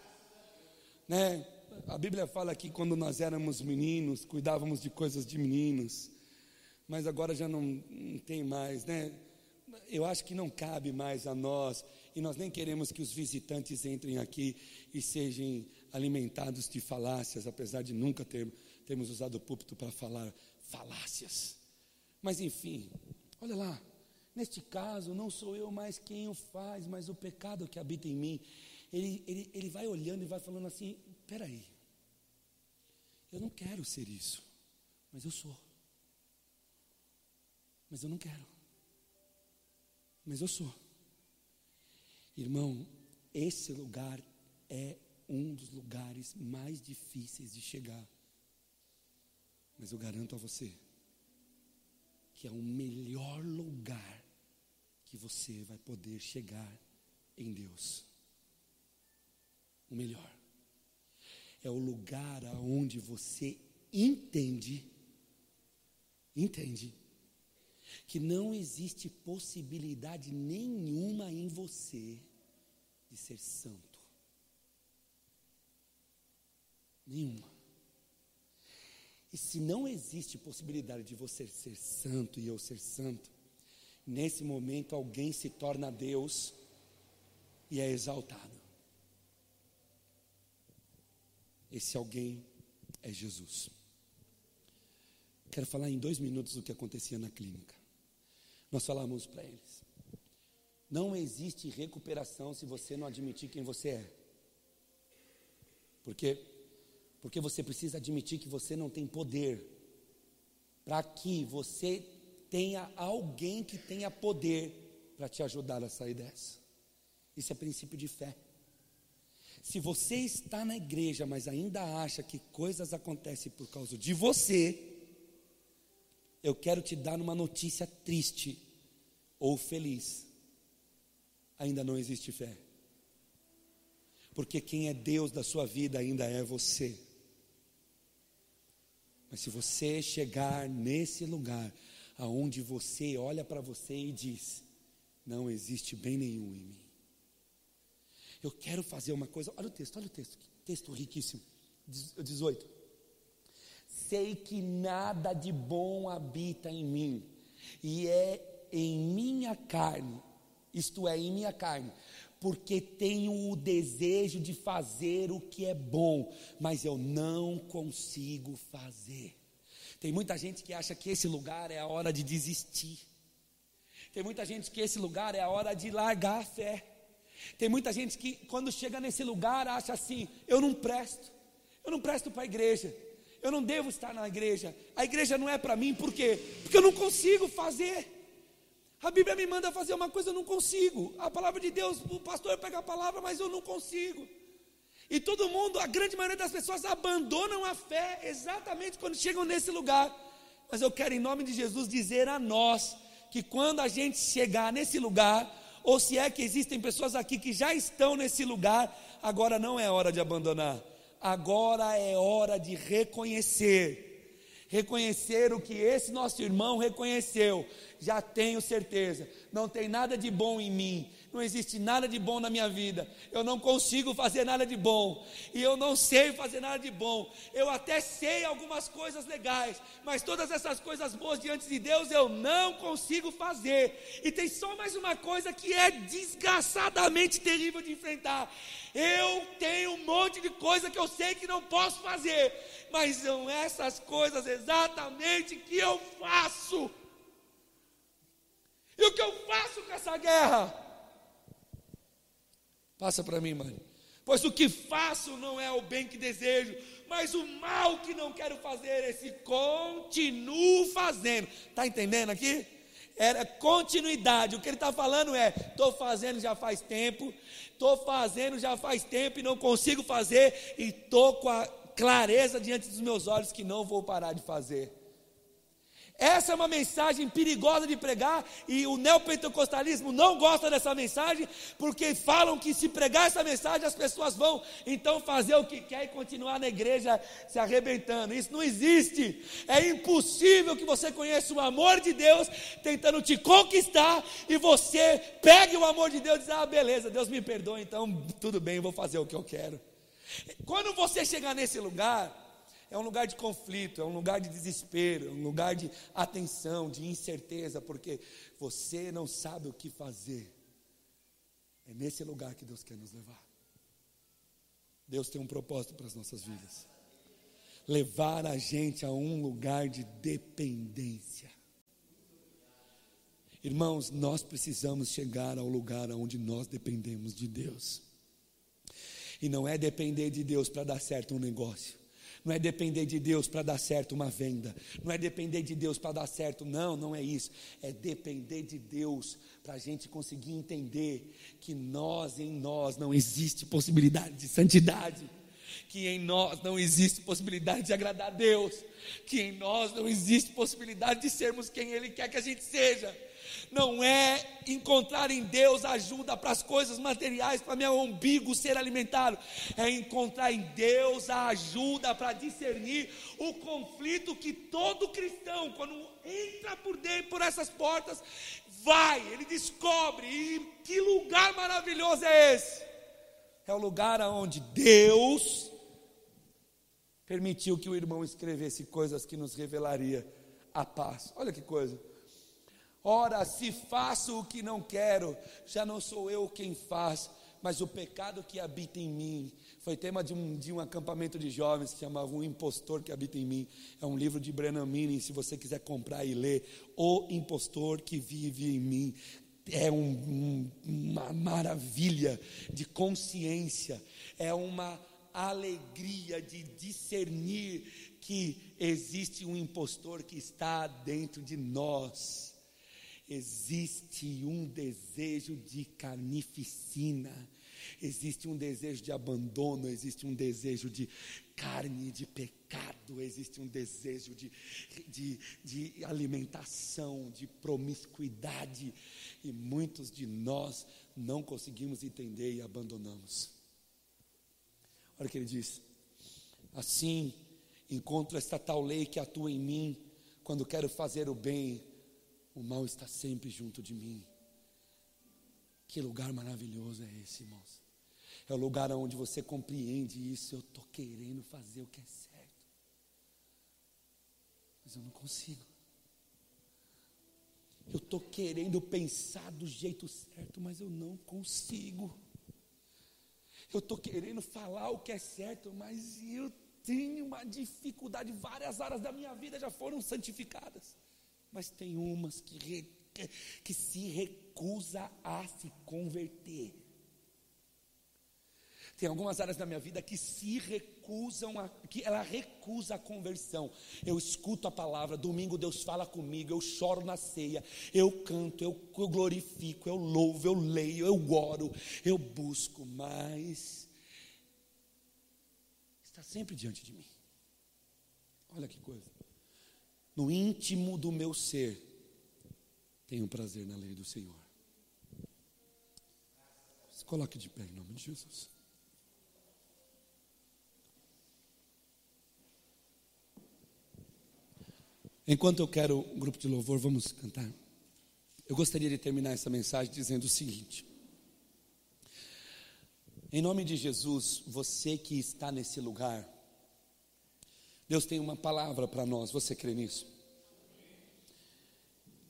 Né? A Bíblia fala que quando nós éramos meninos, cuidávamos de coisas de meninos, mas agora já não, não tem mais, né? Eu acho que não cabe mais a nós e nós nem queremos que os visitantes entrem aqui e sejam alimentados de falácias, apesar de nunca ter, termos usado o púlpito para falar falácias. Mas enfim, olha lá, neste caso não sou eu mais quem o faz, mas o pecado que habita em mim. Ele, ele, ele vai olhando e vai falando assim: peraí, eu não quero ser isso, mas eu sou. Mas eu não quero. Mas eu sou. Irmão, esse lugar é um dos lugares mais difíceis de chegar. Mas eu garanto a você que é o melhor lugar que você vai poder chegar em Deus. O melhor. É o lugar aonde você entende, entende, que não existe possibilidade nenhuma em você de ser santo. Nenhuma. E se não existe possibilidade de você ser santo e eu ser santo, nesse momento alguém se torna Deus e é exaltado. Esse alguém é Jesus. Quero falar em dois minutos do que acontecia na clínica. Nós falamos para eles: não existe recuperação se você não admitir quem você é. Por quê? Porque você precisa admitir que você não tem poder, para que você tenha alguém que tenha poder para te ajudar a sair dessa. Isso é princípio de fé. Se você está na igreja, mas ainda acha que coisas acontecem por causa de você, eu quero te dar uma notícia triste ou feliz. Ainda não existe fé. Porque quem é Deus da sua vida ainda é você. Mas se você chegar nesse lugar aonde você olha para você e diz: não existe bem nenhum em mim. Eu quero fazer uma coisa. Olha o texto, olha o texto. Texto riquíssimo. 18 sei que nada de bom habita em mim, e é em minha carne, isto é, em minha carne, porque tenho o desejo de fazer o que é bom, mas eu não consigo fazer. Tem muita gente que acha que esse lugar é a hora de desistir. Tem muita gente que esse lugar é a hora de largar a fé. Tem muita gente que, quando chega nesse lugar, acha assim: eu não presto, eu não presto para a igreja, eu não devo estar na igreja. A igreja não é para mim, por quê? Porque eu não consigo fazer. A Bíblia me manda fazer uma coisa, eu não consigo. A palavra de Deus, o pastor pega a palavra, mas eu não consigo. E todo mundo, a grande maioria das pessoas abandonam a fé exatamente quando chegam nesse lugar. Mas eu quero, em nome de Jesus, dizer a nós que quando a gente chegar nesse lugar, ou se é que existem pessoas aqui que já estão nesse lugar, agora não é hora de abandonar agora é hora de reconhecer. Reconhecer o que esse nosso irmão reconheceu. Já tenho certeza, não tem nada de bom em mim, não existe nada de bom na minha vida, eu não consigo fazer nada de bom, e eu não sei fazer nada de bom, eu até sei algumas coisas legais, mas todas essas coisas boas diante de Deus eu não consigo fazer, e tem só mais uma coisa que é desgraçadamente terrível de enfrentar: eu tenho um monte de coisa que eu sei que não posso fazer, mas são essas coisas exatamente que eu faço. E o que eu faço com essa guerra? Passa para mim, mãe. Pois o que faço não é o bem que desejo, mas o mal que não quero fazer, esse continuo fazendo. Está entendendo aqui? Era continuidade. O que ele está falando é: estou fazendo já faz tempo, estou fazendo já faz tempo e não consigo fazer, e estou com a clareza diante dos meus olhos que não vou parar de fazer. Essa é uma mensagem perigosa de pregar e o neopentecostalismo não gosta dessa mensagem porque falam que se pregar essa mensagem as pessoas vão então fazer o que quer e continuar na igreja se arrebentando. Isso não existe. É impossível que você conheça o amor de Deus tentando te conquistar e você pegue o amor de Deus e diz: "Ah, beleza, Deus me perdoa, então tudo bem, vou fazer o que eu quero". Quando você chegar nesse lugar, é um lugar de conflito, é um lugar de desespero, é um lugar de atenção, de incerteza, porque você não sabe o que fazer. É nesse lugar que Deus quer nos levar. Deus tem um propósito para as nossas vidas levar a gente a um lugar de dependência. Irmãos, nós precisamos chegar ao lugar onde nós dependemos de Deus. E não é depender de Deus para dar certo um negócio. Não é depender de Deus para dar certo uma venda. Não é depender de Deus para dar certo. Não, não é isso. É depender de Deus para a gente conseguir entender que nós, em nós, não existe possibilidade de santidade. Que em nós não existe possibilidade de agradar a Deus. Que em nós não existe possibilidade de sermos quem Ele quer que a gente seja não é encontrar em Deus ajuda para as coisas materiais, para meu umbigo ser alimentado, é encontrar em Deus a ajuda para discernir o conflito que todo cristão, quando entra por dentro por essas portas, vai, ele descobre, e que lugar maravilhoso é esse? É o lugar onde Deus permitiu que o irmão escrevesse coisas que nos revelaria a paz. Olha que coisa. Ora, se faço o que não quero, já não sou eu quem faz, mas o pecado que habita em mim. Foi tema de um, de um acampamento de jovens que chamava Um Impostor que Habita em Mim. É um livro de Brennan Manning, se você quiser comprar e ler. O Impostor que Vive em Mim. É um, uma maravilha de consciência, é uma alegria de discernir que existe um impostor que está dentro de nós existe um desejo de carnificina, existe um desejo de abandono, existe um desejo de carne, de pecado, existe um desejo de, de, de alimentação, de promiscuidade, e muitos de nós não conseguimos entender e abandonamos. Olha o que ele diz: assim encontro esta tal lei que atua em mim quando quero fazer o bem o mal está sempre junto de mim. Que lugar maravilhoso é esse, irmãos? É o lugar onde você compreende isso. Eu estou querendo fazer o que é certo, mas eu não consigo. Eu estou querendo pensar do jeito certo, mas eu não consigo. Eu estou querendo falar o que é certo, mas eu tenho uma dificuldade. Várias áreas da minha vida já foram santificadas mas tem umas que, re, que se recusa a se converter. Tem algumas áreas da minha vida que se recusam, a, que ela recusa a conversão. Eu escuto a palavra, domingo Deus fala comigo, eu choro na ceia, eu canto, eu, eu glorifico, eu louvo, eu leio, eu oro, eu busco, mas está sempre diante de mim. Olha que coisa no íntimo do meu ser, tenho prazer na lei do Senhor. Se coloque de pé em nome de Jesus. Enquanto eu quero um grupo de louvor, vamos cantar. Eu gostaria de terminar essa mensagem dizendo o seguinte: Em nome de Jesus, você que está nesse lugar, Deus tem uma palavra para nós, você crê nisso?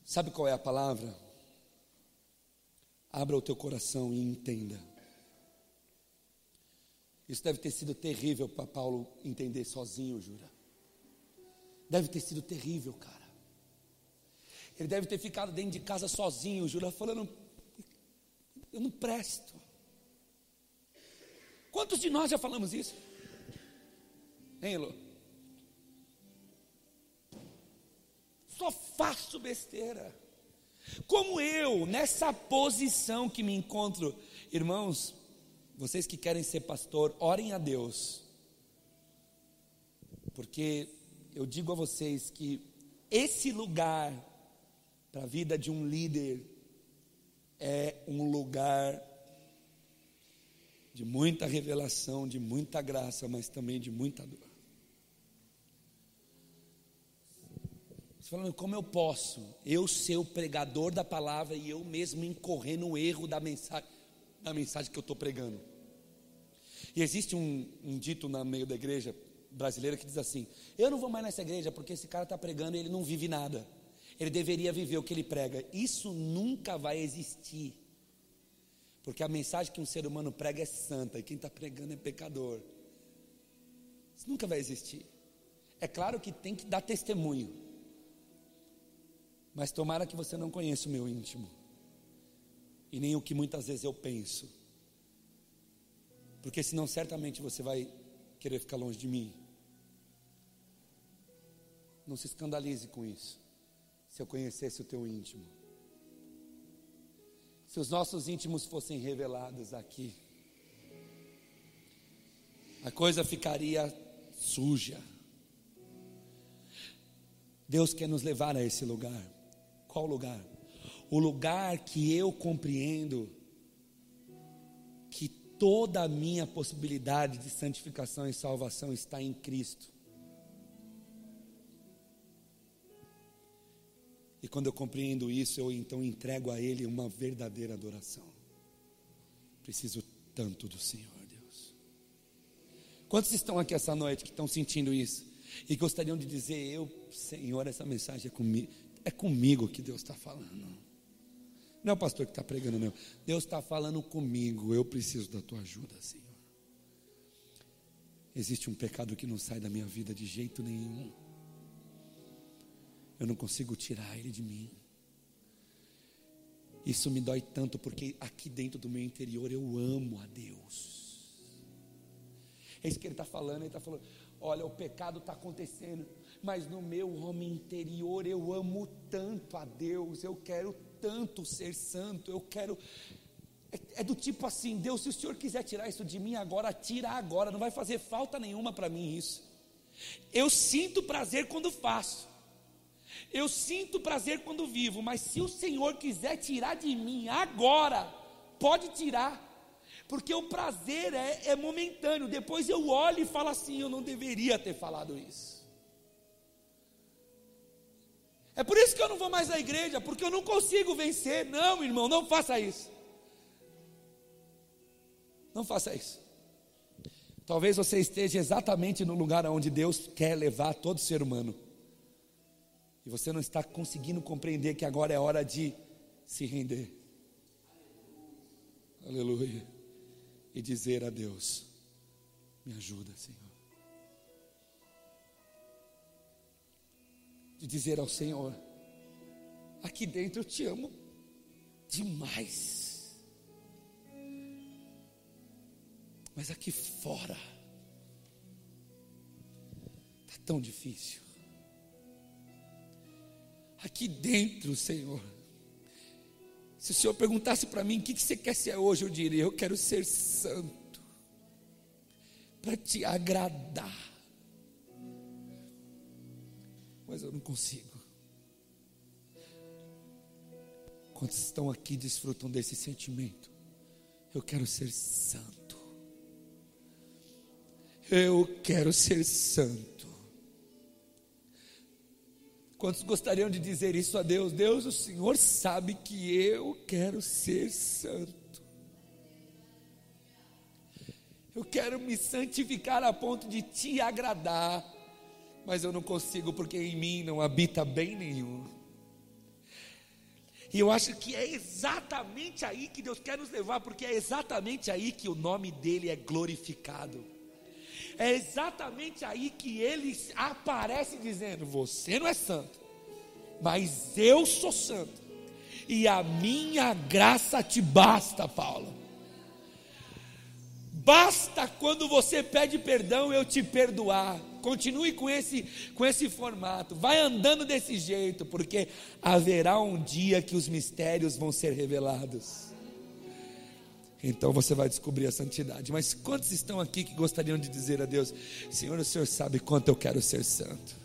Sabe qual é a palavra? Abra o teu coração e entenda. Isso deve ter sido terrível para Paulo entender sozinho, jura. Deve ter sido terrível, cara. Ele deve ter ficado dentro de casa sozinho, jura, falando: Eu não presto. Quantos de nós já falamos isso? Hein, Elô? Só faço besteira. Como eu, nessa posição que me encontro, irmãos, vocês que querem ser pastor, orem a Deus, porque eu digo a vocês que esse lugar para a vida de um líder é um lugar de muita revelação, de muita graça, mas também de muita dor. Falando, como eu posso, eu ser o pregador da palavra e eu mesmo incorrer no erro da mensagem, da mensagem que eu estou pregando? E existe um, um dito no meio da igreja brasileira que diz assim: Eu não vou mais nessa igreja porque esse cara está pregando e ele não vive nada. Ele deveria viver o que ele prega. Isso nunca vai existir. Porque a mensagem que um ser humano prega é santa e quem está pregando é pecador. Isso nunca vai existir. É claro que tem que dar testemunho. Mas tomara que você não conheça o meu íntimo. E nem o que muitas vezes eu penso. Porque senão certamente você vai querer ficar longe de mim. Não se escandalize com isso. Se eu conhecesse o teu íntimo. Se os nossos íntimos fossem revelados aqui, a coisa ficaria suja. Deus quer nos levar a esse lugar. Qual lugar? O lugar que eu compreendo que toda a minha possibilidade de santificação e salvação está em Cristo. E quando eu compreendo isso, eu então entrego a Ele uma verdadeira adoração. Preciso tanto do Senhor, Deus. Quantos estão aqui essa noite que estão sentindo isso? E gostariam de dizer: Eu, Senhor, essa mensagem é comigo. É comigo que Deus está falando. Não é o pastor que está pregando, não. Deus está falando comigo. Eu preciso da tua ajuda, Senhor. Existe um pecado que não sai da minha vida de jeito nenhum. Eu não consigo tirar ele de mim. Isso me dói tanto porque aqui dentro do meu interior eu amo a Deus. É isso que ele está falando. Ele está falando: olha, o pecado está acontecendo mas no meu homem interior eu amo tanto a Deus, eu quero tanto ser santo, eu quero. É, é, do tipo assim: Deus, se o Senhor quiser tirar isso de mim agora, tira agora, não vai fazer falta nenhuma para mim isso. Eu sinto prazer quando faço, eu sinto prazer quando vivo, mas se o Senhor quiser tirar de mim agora, pode tirar porque o prazer é, é, momentâneo. Depois eu olho e falo assim: eu não deveria ter falado isso. É por isso que eu não vou mais à igreja, porque eu não consigo vencer. Não, irmão, não faça isso. Não faça isso. Talvez você esteja exatamente no lugar onde Deus quer levar todo ser humano. E você não está conseguindo compreender que agora é hora de se render. Aleluia. E dizer a Deus: Me ajuda, Senhor. De dizer ao Senhor: aqui dentro eu te amo demais, mas aqui fora está tão difícil. Aqui dentro, Senhor, se o Senhor perguntasse para mim o que, que você quer ser hoje, eu diria: eu quero ser santo, para te agradar mas eu não consigo. Quantos estão aqui desfrutam desse sentimento? Eu quero ser santo. Eu quero ser santo. Quantos gostariam de dizer isso a Deus? Deus, o Senhor sabe que eu quero ser santo. Eu quero me santificar a ponto de te agradar, mas eu não consigo porque em mim não habita bem nenhum. E eu acho que é exatamente aí que Deus quer nos levar, porque é exatamente aí que o nome dele é glorificado. É exatamente aí que ele aparece dizendo: Você não é santo, mas eu sou santo, e a minha graça te basta, Paulo. Basta quando você pede perdão eu te perdoar. Continue com esse, com esse formato. Vai andando desse jeito, porque haverá um dia que os mistérios vão ser revelados. Então você vai descobrir a santidade. Mas quantos estão aqui que gostariam de dizer a Deus: Senhor, o Senhor sabe quanto eu quero ser santo?